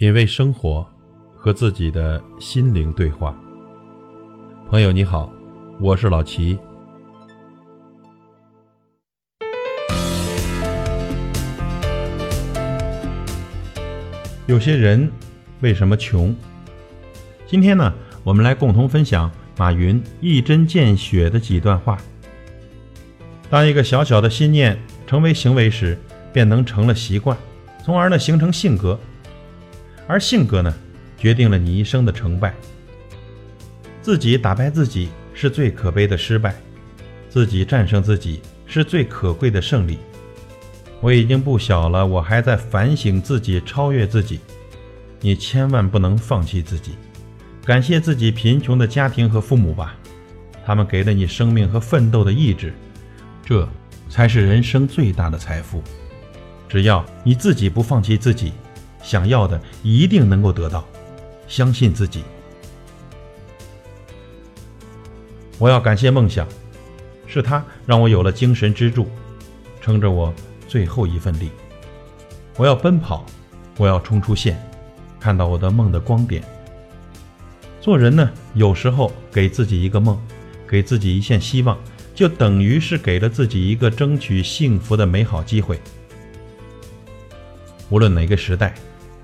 品味生活，和自己的心灵对话。朋友你好，我是老齐。有些人为什么穷？今天呢，我们来共同分享马云一针见血的几段话。当一个小小的心念成为行为时，便能成了习惯，从而呢形成性格。而性格呢，决定了你一生的成败。自己打败自己是最可悲的失败，自己战胜自己是最可贵的胜利。我已经不小了，我还在反省自己，超越自己。你千万不能放弃自己，感谢自己贫穷的家庭和父母吧，他们给了你生命和奋斗的意志，这才是人生最大的财富。只要你自己不放弃自己。想要的一定能够得到，相信自己。我要感谢梦想，是它让我有了精神支柱，撑着我最后一份力。我要奔跑，我要冲出线，看到我的梦的光点。做人呢，有时候给自己一个梦，给自己一线希望，就等于是给了自己一个争取幸福的美好机会。无论哪个时代。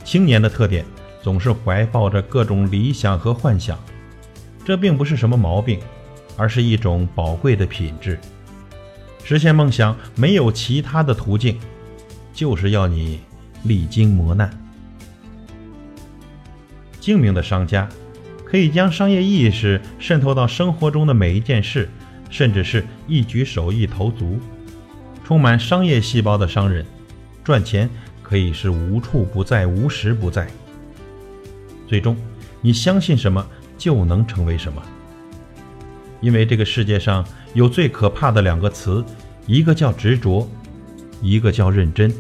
青年的特点总是怀抱着各种理想和幻想，这并不是什么毛病，而是一种宝贵的品质。实现梦想没有其他的途径，就是要你历经磨难。精明的商家可以将商业意识渗透到生活中的每一件事，甚至是一举手一投足。充满商业细胞的商人赚钱。可以是无处不在、无时不在。最终，你相信什么就能成为什么。因为这个世界上有最可怕的两个词，一个叫执着，一个叫认真。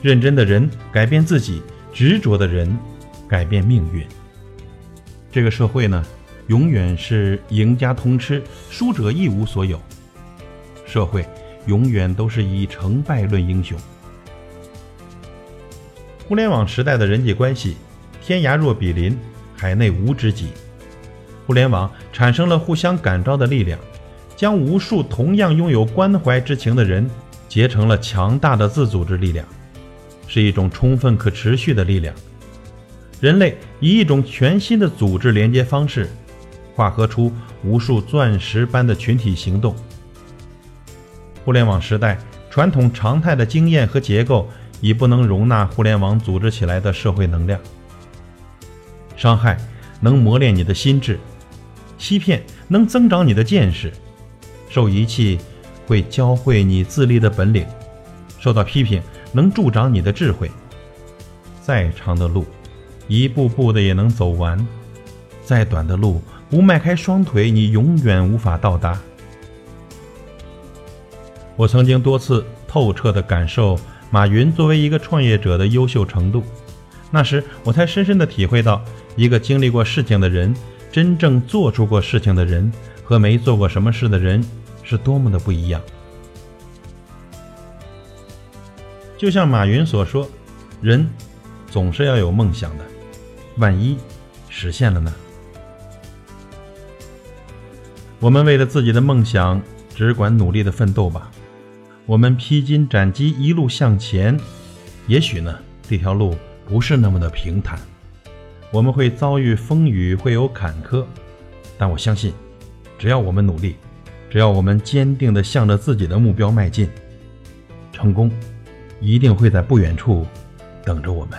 认真的人改变自己，执着的人改变命运。这个社会呢，永远是赢家通吃，输者一无所有。社会永远都是以成败论英雄。互联网时代的人际关系，天涯若比邻，海内无知己。互联网产生了互相感召的力量，将无数同样拥有关怀之情的人结成了强大的自组织力量，是一种充分可持续的力量。人类以一种全新的组织连接方式，化合出无数钻石般的群体行动。互联网时代，传统常态的经验和结构。已不能容纳互联网组织起来的社会能量。伤害能磨练你的心智，欺骗能增长你的见识，受遗弃会教会你自立的本领，受到批评能助长你的智慧。再长的路，一步步的也能走完；再短的路，不迈开双腿，你永远无法到达。我曾经多次透彻的感受。马云作为一个创业者的优秀程度，那时我才深深的体会到，一个经历过事情的人，真正做出过事情的人，和没做过什么事的人，是多么的不一样。就像马云所说，人总是要有梦想的，万一实现了呢？我们为了自己的梦想，只管努力的奋斗吧。我们披荆斩棘，一路向前。也许呢，这条路不是那么的平坦，我们会遭遇风雨，会有坎坷。但我相信，只要我们努力，只要我们坚定地向着自己的目标迈进，成功一定会在不远处等着我们。